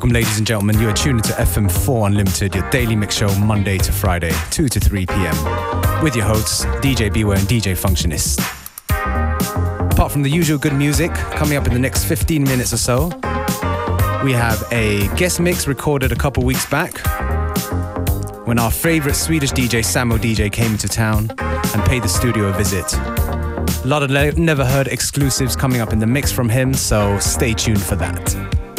Welcome, ladies and gentlemen. You are tuned to FM4 Unlimited, your daily mix show, Monday to Friday, 2 to 3 p.m., with your hosts, DJ Beware and DJ Functionist. Apart from the usual good music, coming up in the next 15 minutes or so, we have a guest mix recorded a couple weeks back when our favorite Swedish DJ, Samo DJ, came into town and paid the studio a visit. A lot of never heard exclusives coming up in the mix from him, so stay tuned for that.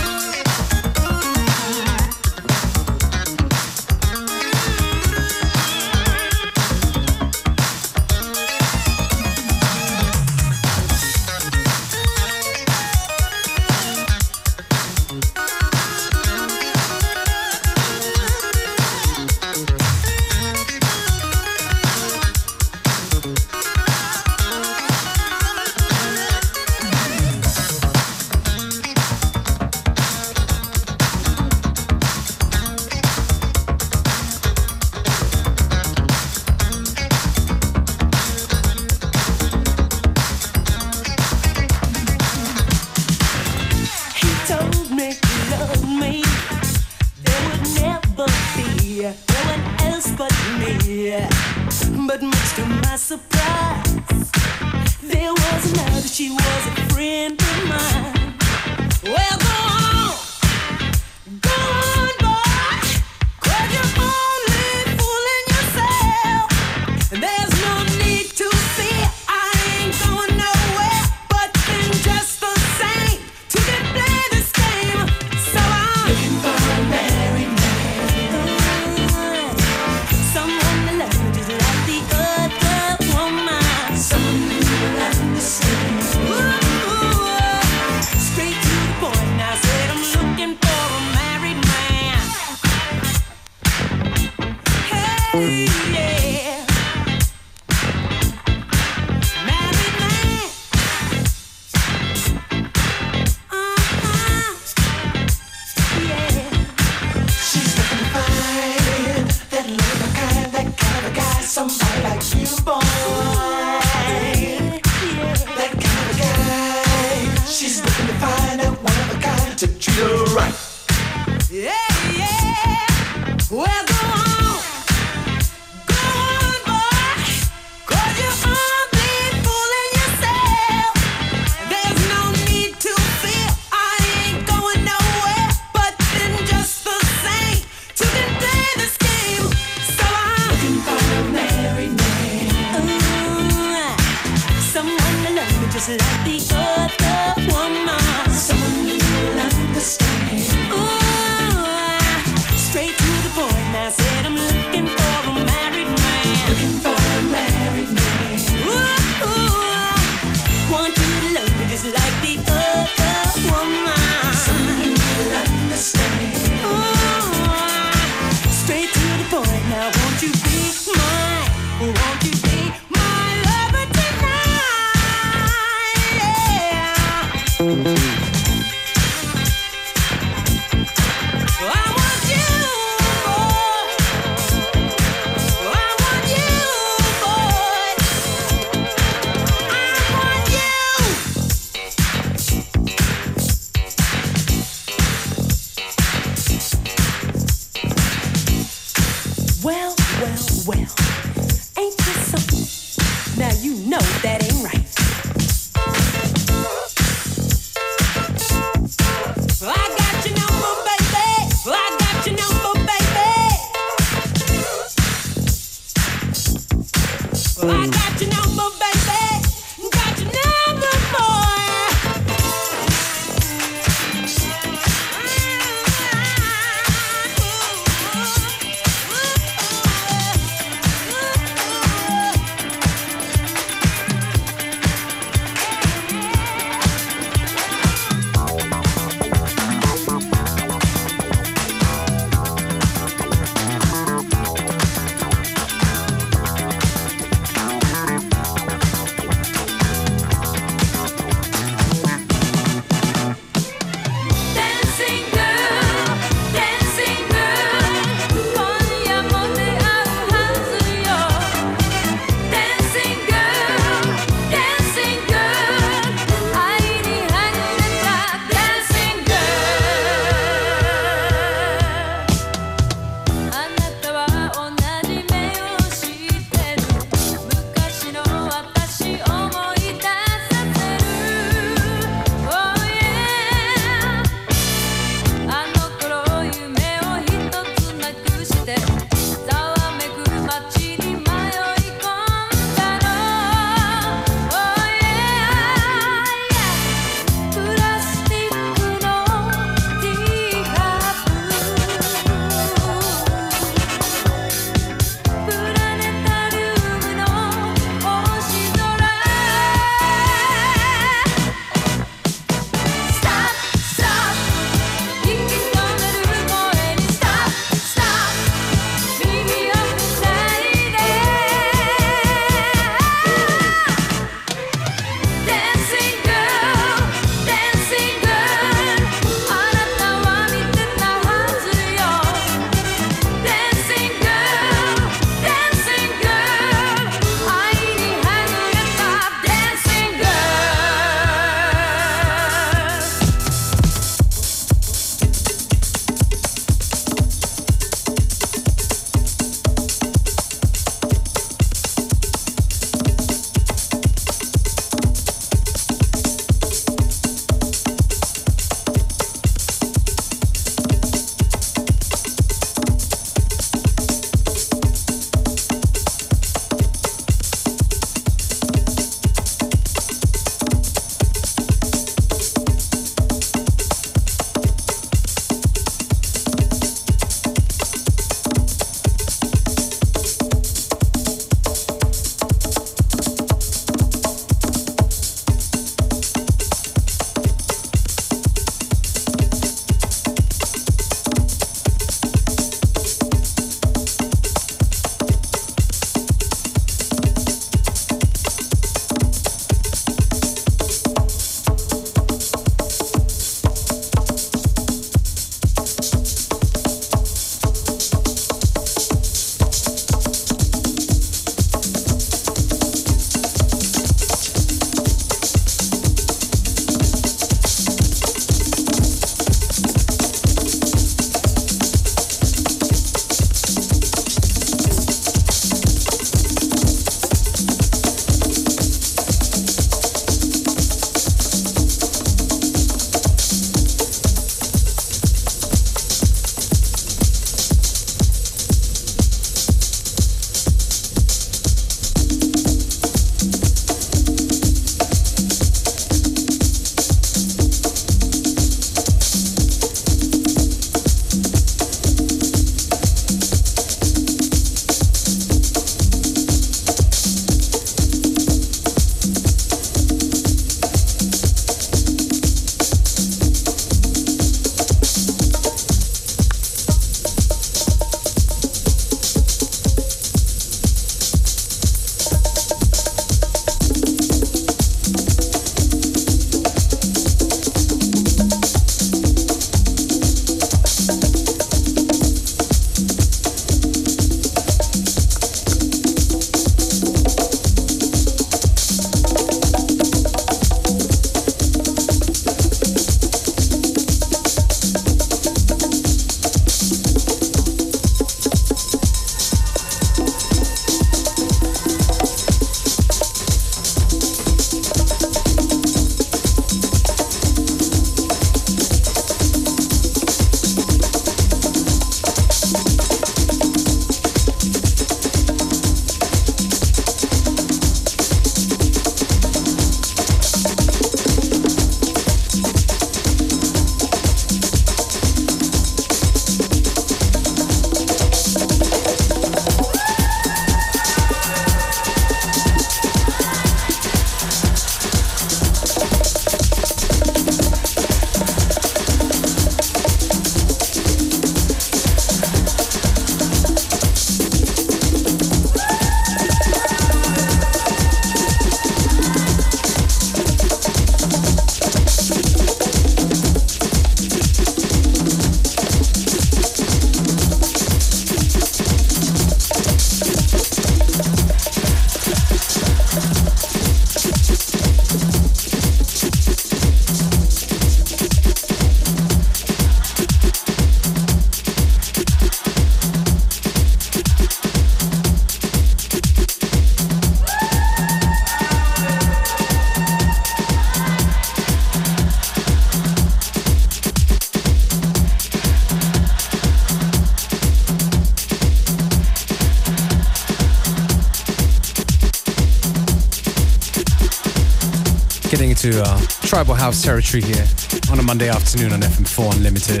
Tribal House territory here on a Monday afternoon on FM4 Unlimited.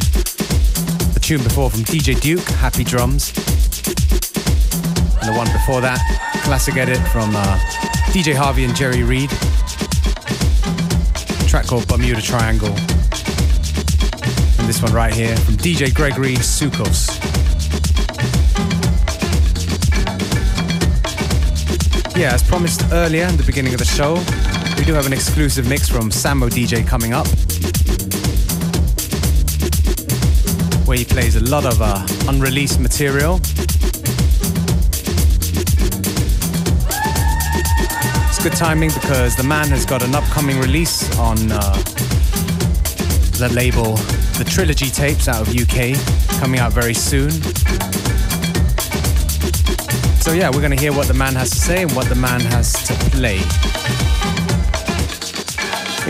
The tune before from DJ Duke, Happy Drums. And the one before that, classic edit from uh, DJ Harvey and Jerry Reed. track called Bermuda Triangle. And this one right here from DJ Gregory Sukos. Yeah, as promised earlier in the beginning of the show, we do have an exclusive mix from Samo DJ coming up. Where he plays a lot of uh, unreleased material. It's good timing because the man has got an upcoming release on uh, the label The Trilogy Tapes out of UK coming out very soon. So yeah, we're going to hear what the man has to say and what the man has to play.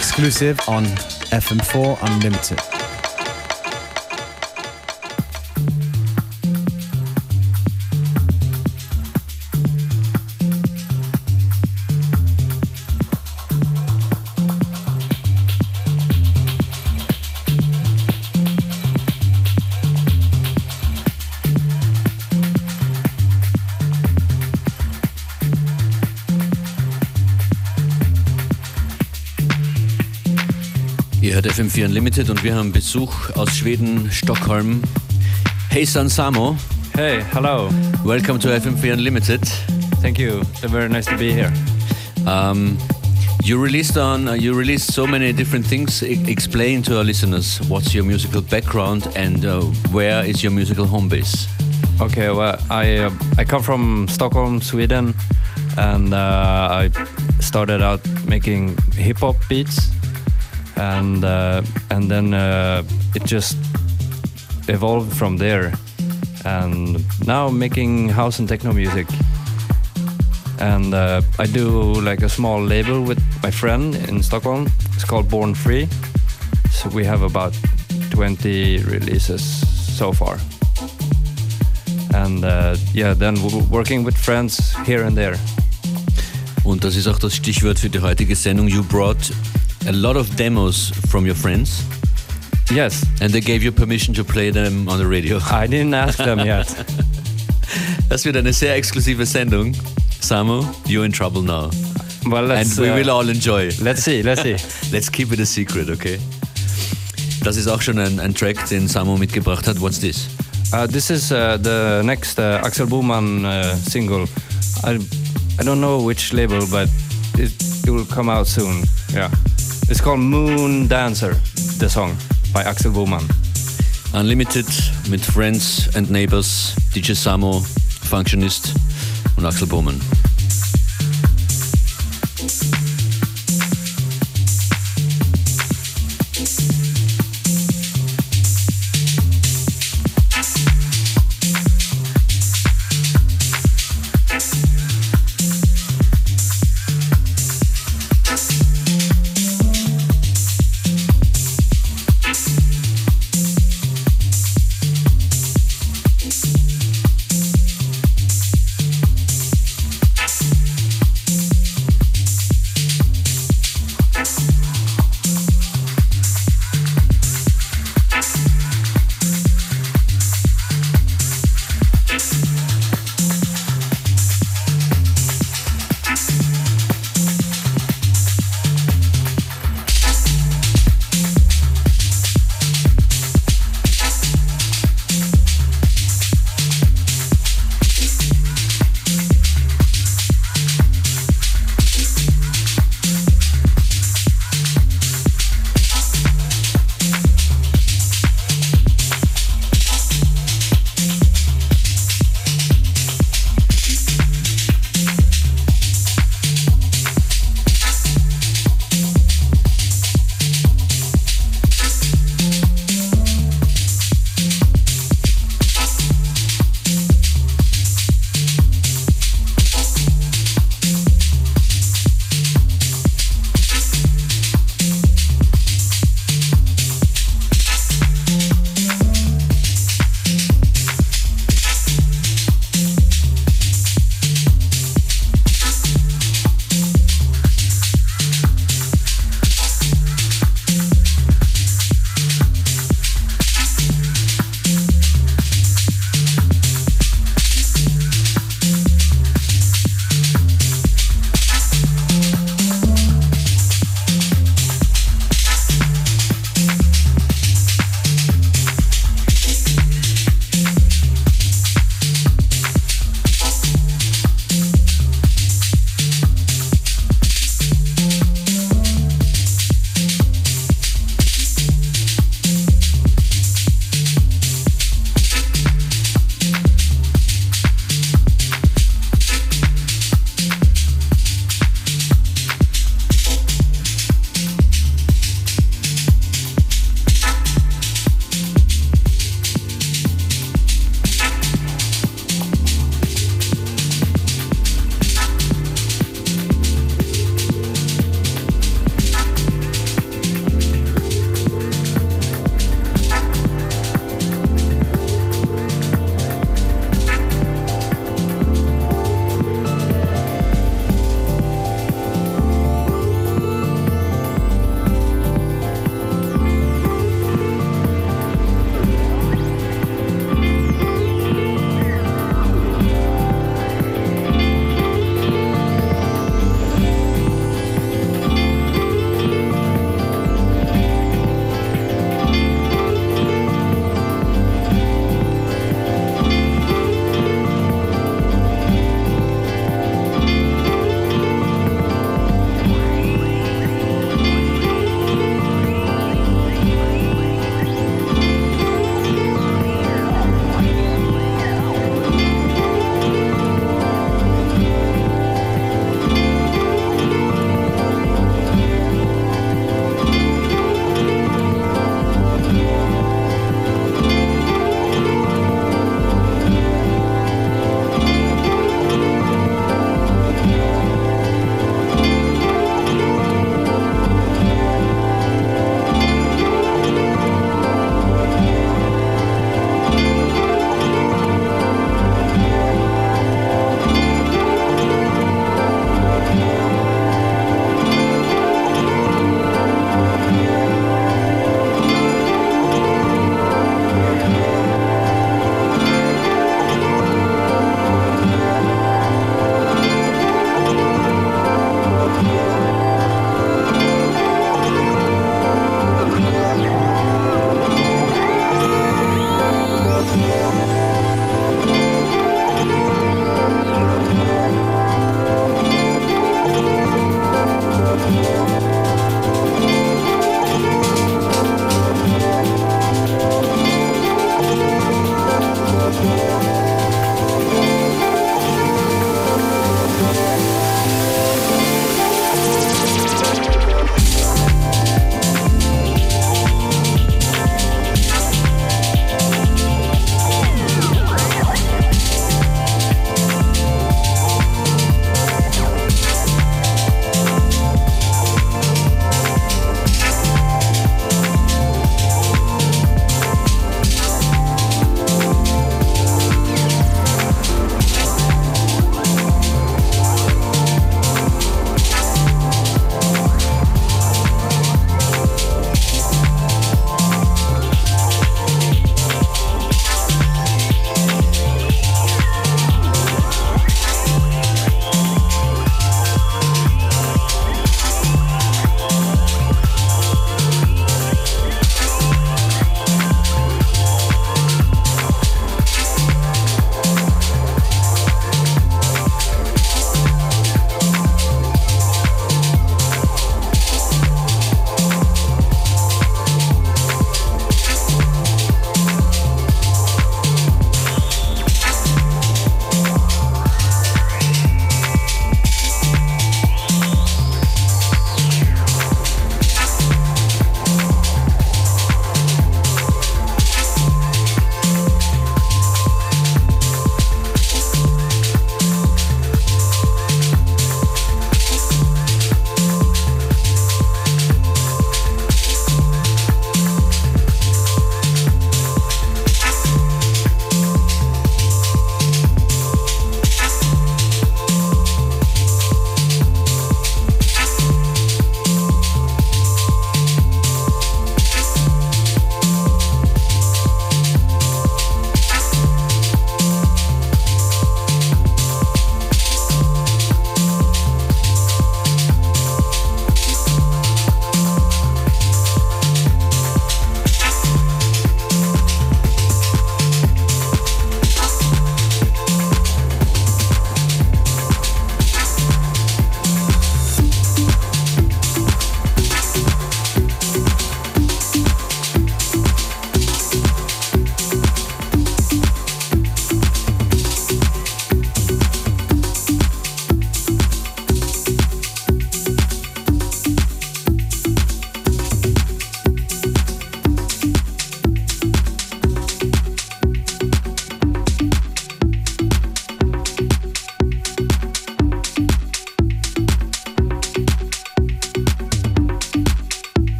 Exclusive on FM4 Unlimited. FM4 Unlimited und wir haben Besuch aus Schweden, Stockholm. Hey San Samo. Hey, hello. Welcome to FM4 Unlimited. Thank you. It's Very nice to be here. Um, you released on uh, you released so many different things. I explain to our listeners what's your musical background and uh, where is your musical home base. Okay, well, I uh, I come from Stockholm, Sweden, and uh, I started out making hip hop beats and uh, and then uh, it just evolved from there. And now making house and techno music. And uh, I do like a small label with my friend in Stockholm. It's called Born Free. So we have about 20 releases so far. And uh, yeah, then working with friends here and there. Und das ist auch das Stichwort für die heutige Sendung. You brought a lot of demos from your friends. Yes. And they gave you permission to play them on the radio. I didn't ask them yet. das wird eine sehr exklusive Sendung. Samu, you're in trouble now. Well, let's, And we uh, will all enjoy. Let's see, let's see. let's keep it a secret, okay? Das ist auch schon ein, ein Track, den Samu mitgebracht hat. What's this? Uh, this is uh, the next uh, Axel Boman uh, single. I, I don't know which label, but it, it will come out soon. Yeah. It's called Moon Dancer, the song by Axel Boman. Unlimited mit Friends and Neighbors, DJ Samo, Functionist und Axel Boman.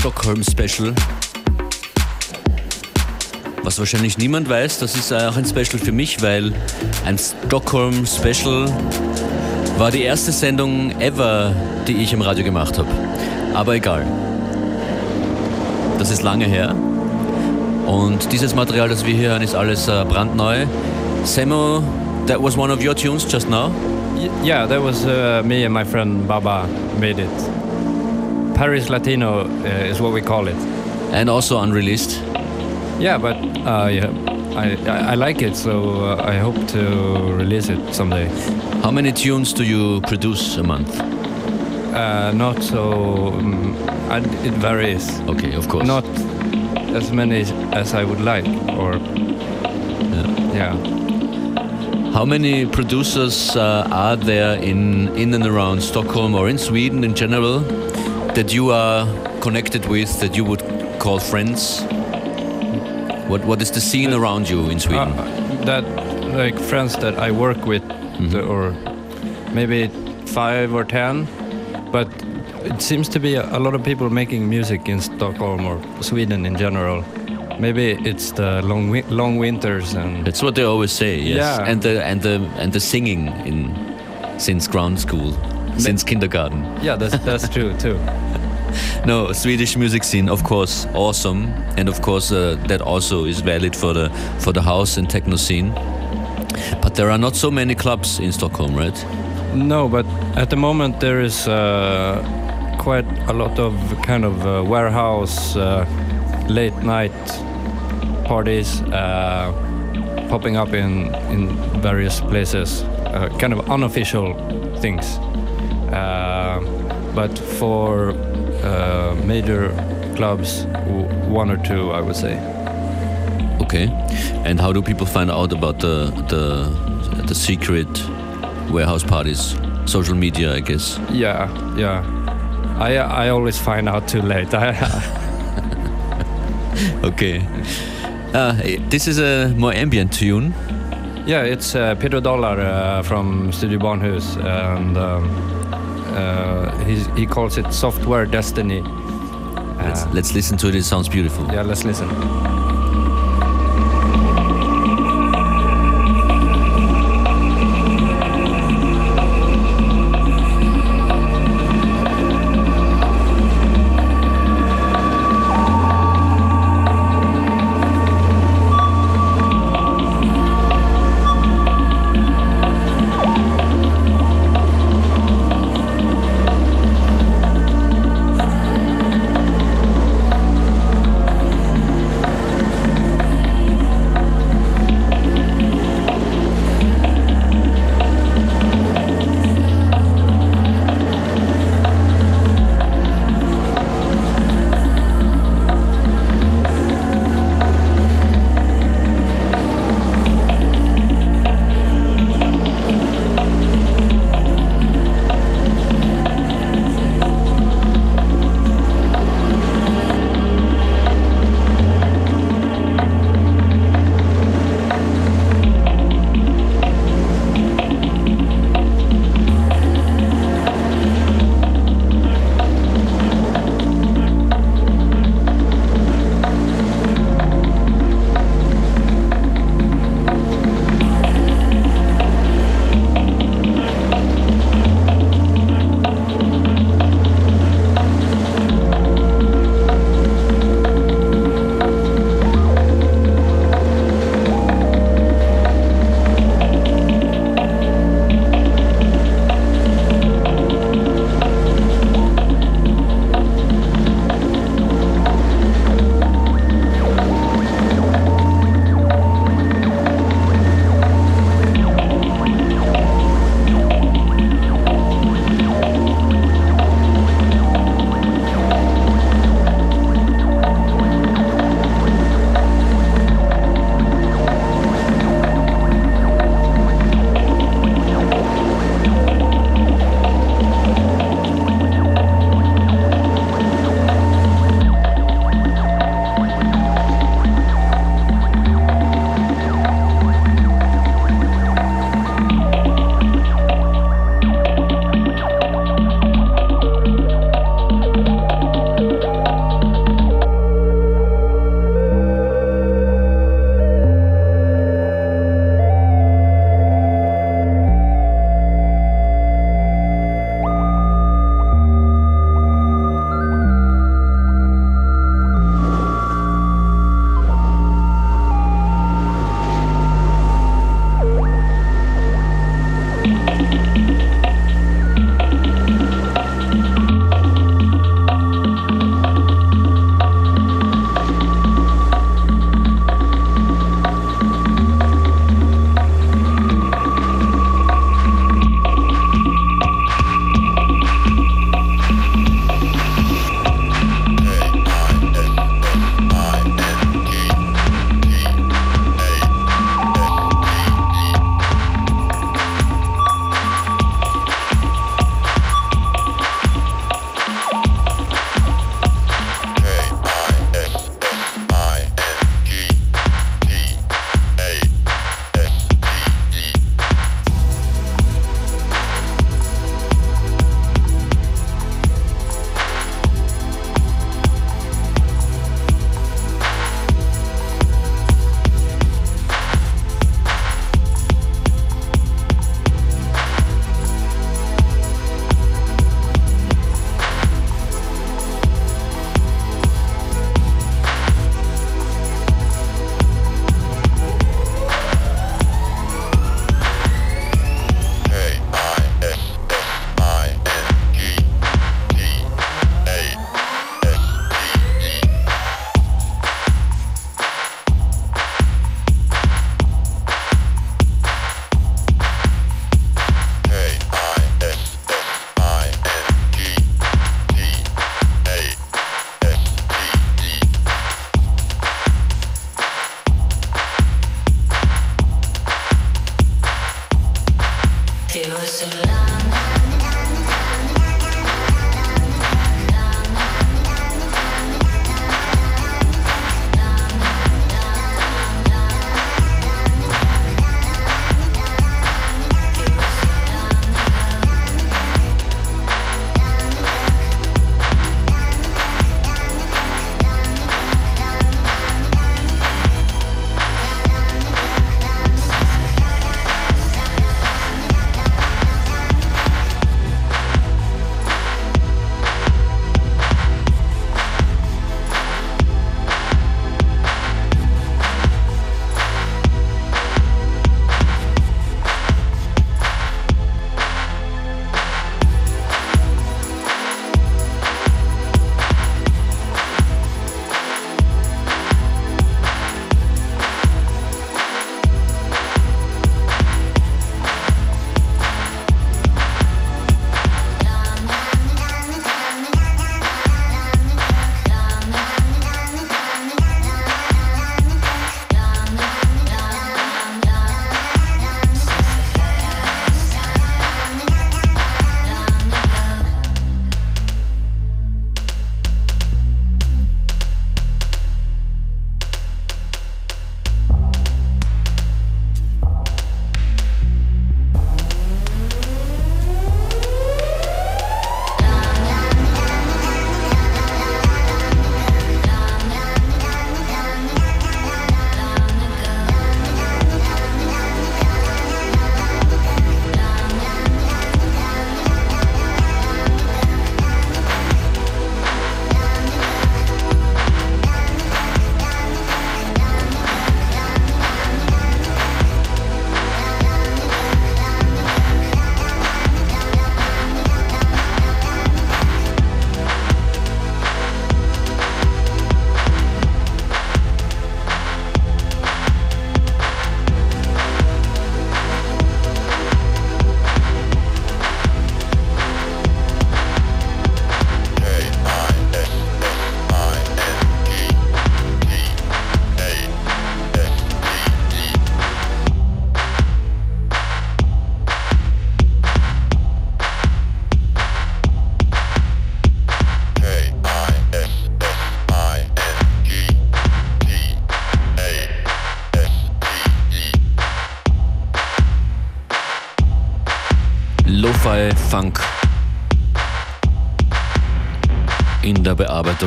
Mit einem Stockholm-Special. Was wahrscheinlich niemand weiß, das ist auch ein Special für mich, weil ein Stockholm-Special war die erste Sendung ever, die ich im Radio gemacht habe. Aber egal. Das ist lange her. Und dieses Material, das wir hier hören, ist alles uh, brandneu. Samo, that was one of your tunes just now? Yeah, that was uh, me and my friend Baba made it. Paris Latino uh, is what we call it. And also unreleased? Yeah, but uh, yeah, I, I, I like it, so uh, I hope to release it someday. How many tunes do you produce a month? Uh, not so. Um, I, it varies. Okay, of course. Not as many as I would like, or Yeah. yeah. How many producers uh, are there in, in and around Stockholm or in Sweden in general that you are connected with, that you would call friends? What, what is the scene around you in Sweden? Uh, that like friends that I work with, the- or maybe five or ten, but it seems to be a, a lot of people making music in Stockholm or Sweden in general. Maybe it's the long wi- long winters and That's what they always say, yes. Yeah. And the and the and the singing in since ground school, since kindergarten. yeah, that's that's true too. No, Swedish music scene, of course, awesome, and of course uh, that also is valid for the for the house and techno scene. But there are not so many clubs in Stockholm, right? No, but at the moment there is uh, quite a lot of kind of uh, warehouse uh, late night parties uh, popping up in in various places, uh, kind of unofficial things. Uh, but for uh, major clubs, w- one or two, I would say. Okay. And how do people find out about the the the secret warehouse parties? Social media, I guess. Yeah, yeah. I I always find out too late. Okay. Uh, this is a more ambient tune. Yeah, it's uh, Pedrodollar uh, from Studio Barnhus, and um, uh, he's, he calls it Software Destiny. Let's, Uh, let's listen to it. It sounds beautiful. yeah, let's listen.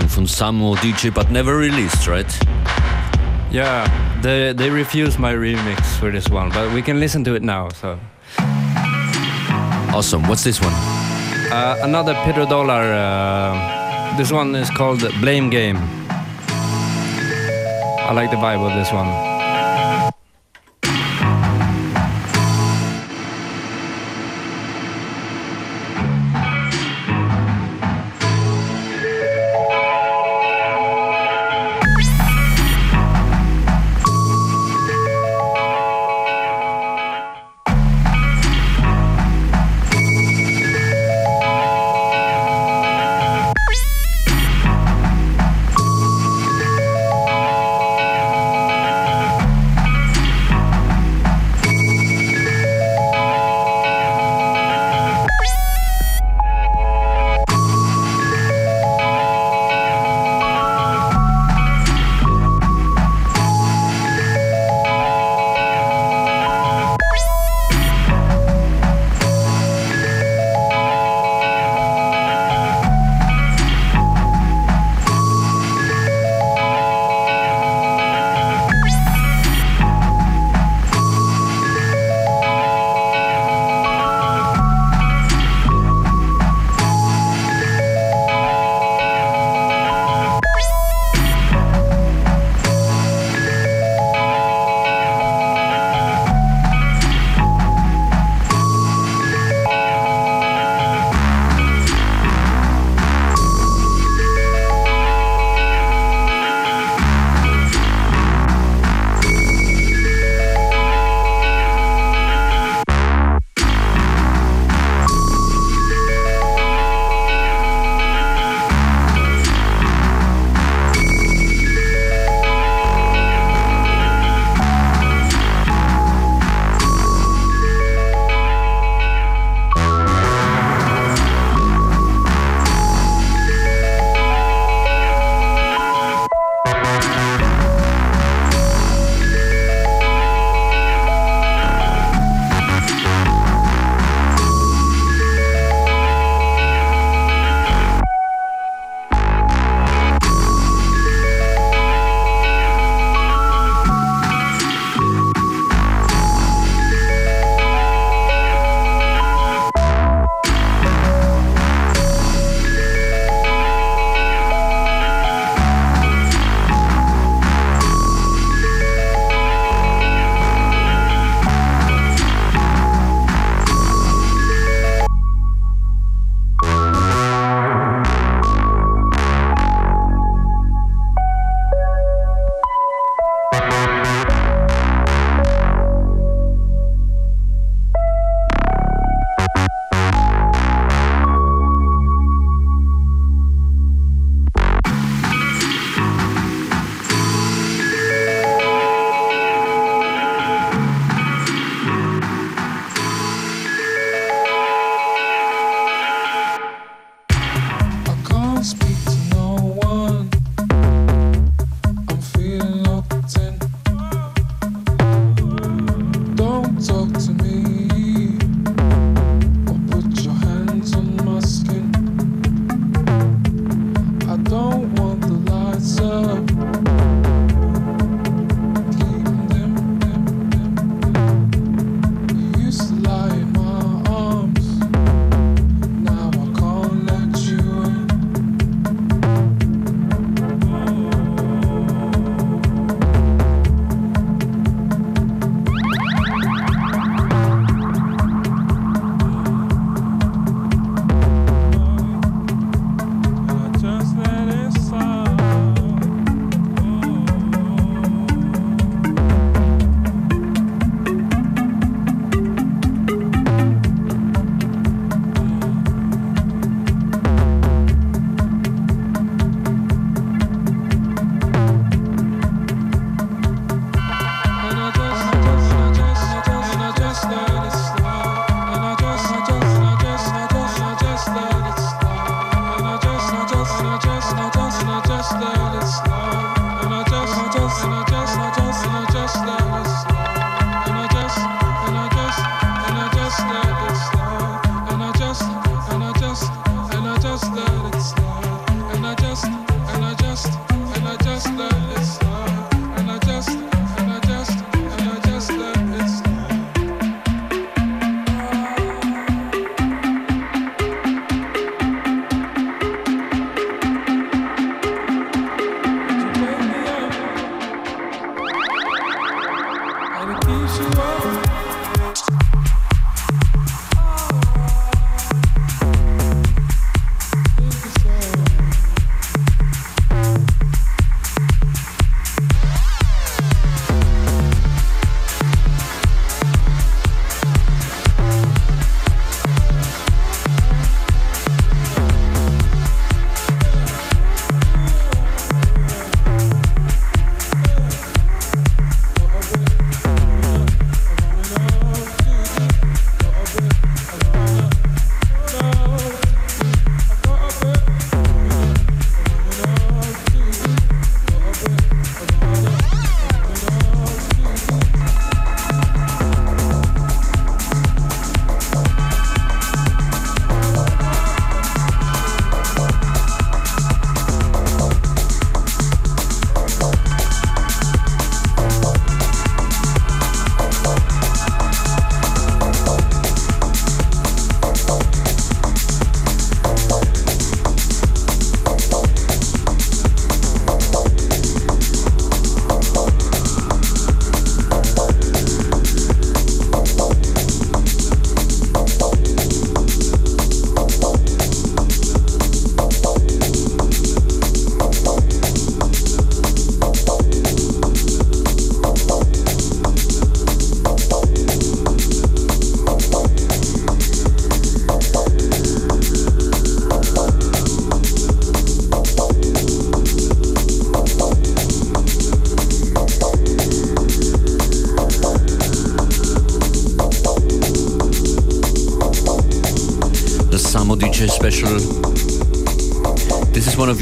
Von Samo DJ, but never released, right? Yeah, they they refused my remix for this one, but we can listen to it now. So Awesome. What's this one? uh, another Pedrodollar. Uh, this one is called Blame Game. I like the vibe of this one.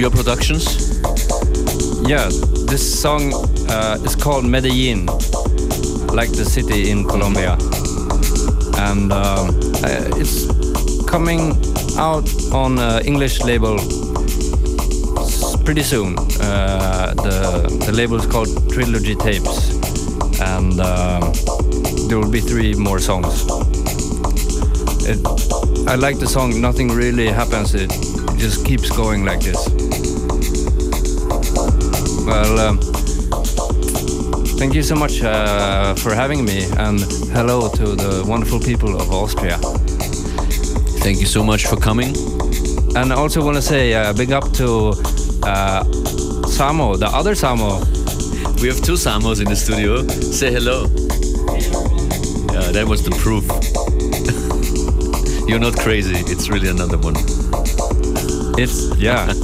Your productions? Yeah, this song uh, is called Medellin, like the city in Colombia. And um, uh, it's coming out on uh, English label pretty soon. Uh, the, the label is called Trilogy Tapes. And um, there will be three more songs. It, I like the song Nothing Really Happens. It just keeps going like this. Well, um, thank you so much uh, for having me, and hello to the wonderful people of Austria. Thank you so much for coming. And I also want to say uh, big up to uh, Samo, the other Samo. We have two Samos in the studio. Say hello. Yeah, that was the proof. You're not crazy. It's really another one. It's, yeah.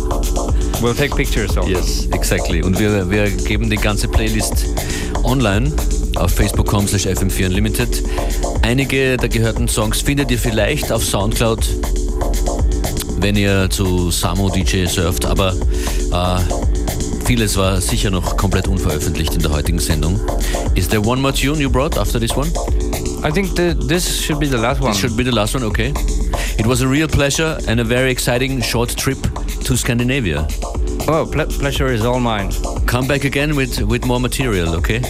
We'll take pictures of Yes, exactly. Und wir, wir geben die ganze Playlist online auf facebook.com slash fm4 unlimited. Einige der gehörten Songs findet ihr vielleicht auf Soundcloud, wenn ihr zu Samo DJ surft, aber äh, vieles war sicher noch komplett unveröffentlicht in der heutigen Sendung. Is there one more tune you brought after this one? I think the, this should be the last one. This should be the last one, okay. It was a real pleasure and a very exciting short trip to Scandinavia. Oh, ple pleasure is all mine. Come back again with, with more material, okay?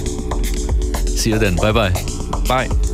See you then. Bye bye. Bye.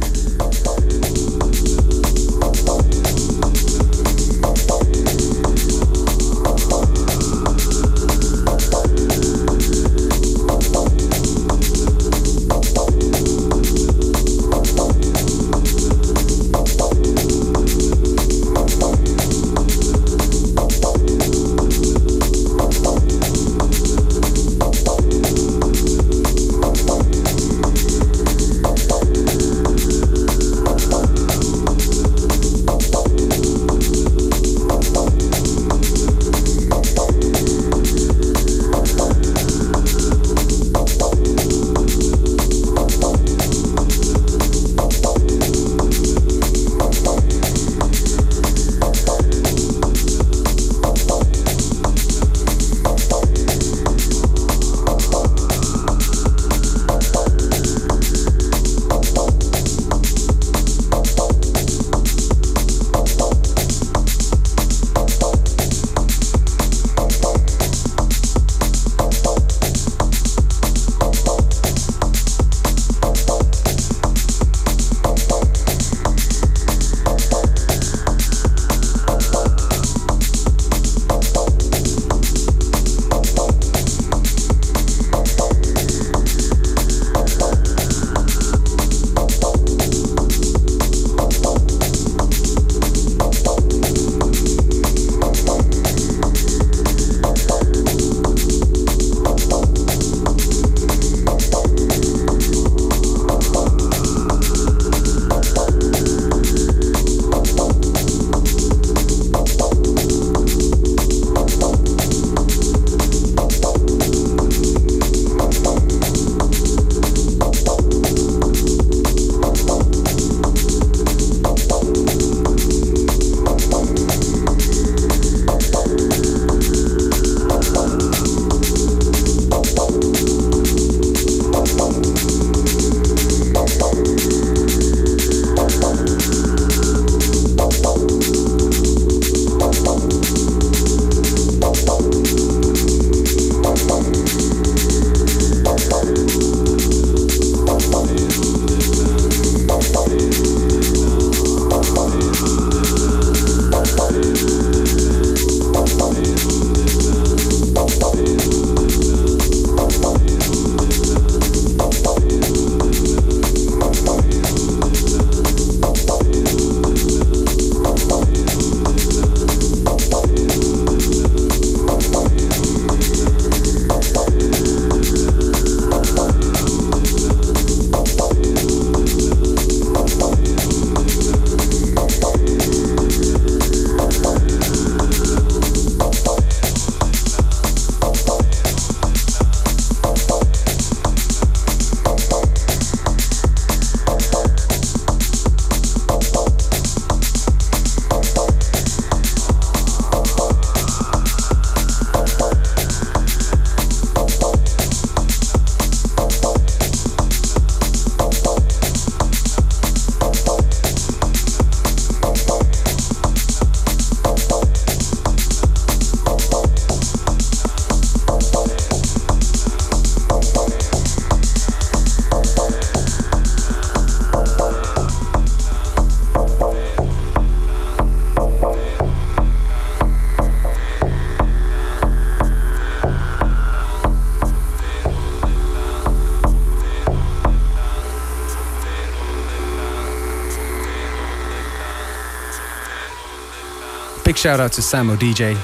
Shout out to Samo DJ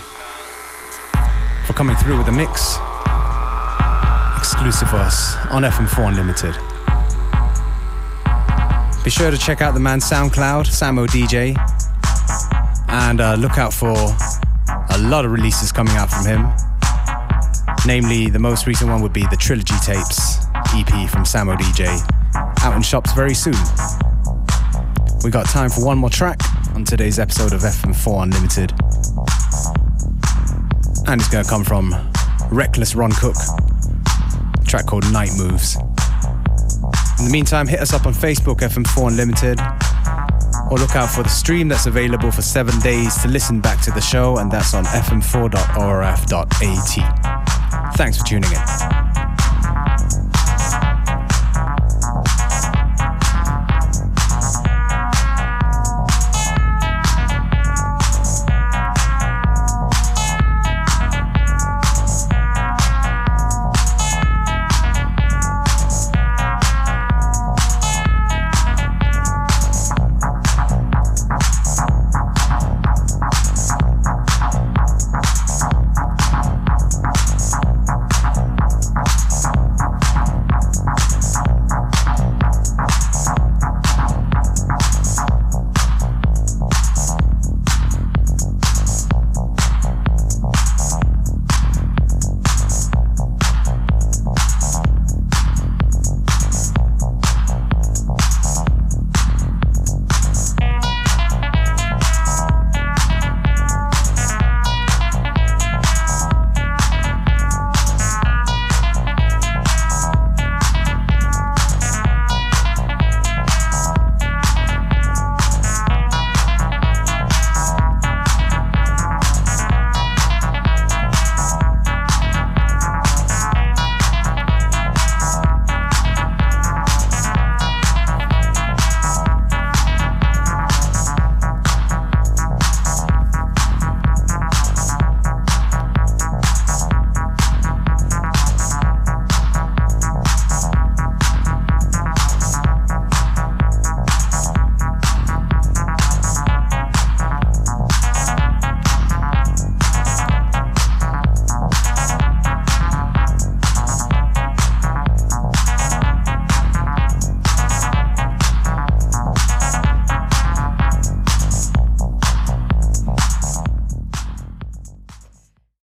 for coming through with a mix exclusive for us on FM4 Unlimited. Be sure to check out the man SoundCloud, Samo DJ, and uh, look out for a lot of releases coming out from him. Namely, the most recent one would be the Trilogy Tapes EP from Samo DJ, out in shops very soon. We got time for one more track on today's episode of FM4 Unlimited. And it's going to come from Reckless Ron Cook, track called Night Moves. In the meantime, hit us up on Facebook, FM4 Unlimited, or look out for the stream that's available for seven days to listen back to the show, and that's on fm4.orf.at. Thanks for tuning in.